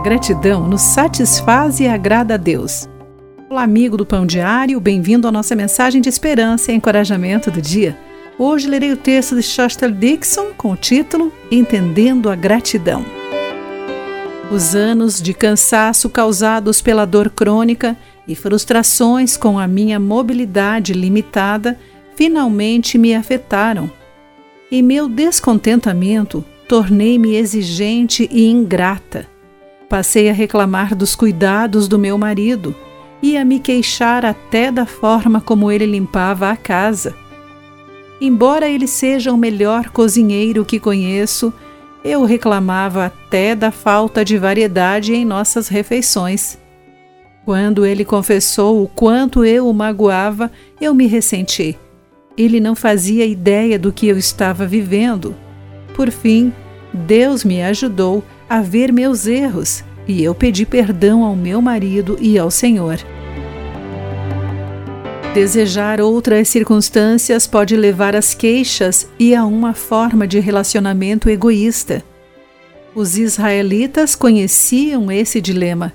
gratidão nos satisfaz e agrada a Deus. Olá, amigo do Pão Diário, bem-vindo à nossa mensagem de esperança e encorajamento do dia. Hoje lerei o texto de Shostel Dixon com o título Entendendo a Gratidão. Os anos de cansaço causados pela dor crônica e frustrações com a minha mobilidade limitada finalmente me afetaram. Em meu descontentamento, tornei-me exigente e ingrata. Passei a reclamar dos cuidados do meu marido e a me queixar até da forma como ele limpava a casa. Embora ele seja o melhor cozinheiro que conheço, eu reclamava até da falta de variedade em nossas refeições. Quando ele confessou o quanto eu o magoava, eu me ressenti. Ele não fazia ideia do que eu estava vivendo. Por fim, Deus me ajudou a ver meus erros e eu pedi perdão ao meu marido e ao Senhor. Desejar outras circunstâncias pode levar às queixas e a uma forma de relacionamento egoísta. Os israelitas conheciam esse dilema.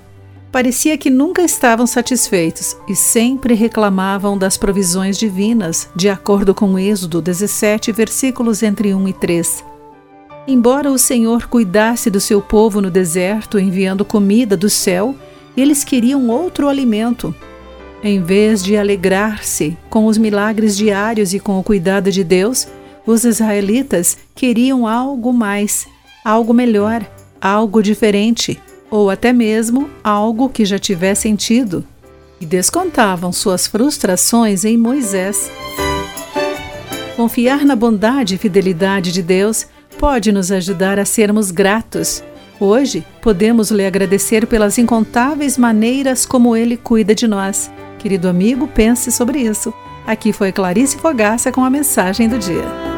Parecia que nunca estavam satisfeitos e sempre reclamavam das provisões divinas, de acordo com Êxodo 17, versículos entre 1 e 3. Embora o Senhor cuidasse do seu povo no deserto, enviando comida do céu, eles queriam outro alimento. Em vez de alegrar-se com os milagres diários e com o cuidado de Deus, os israelitas queriam algo mais, algo melhor, algo diferente, ou até mesmo algo que já tivesse sentido, e descontavam suas frustrações em Moisés. Confiar na bondade e fidelidade de Deus pode nos ajudar a sermos gratos. Hoje, podemos lhe agradecer pelas incontáveis maneiras como ele cuida de nós. Querido amigo, pense sobre isso. Aqui foi Clarice Fogaça com a mensagem do dia.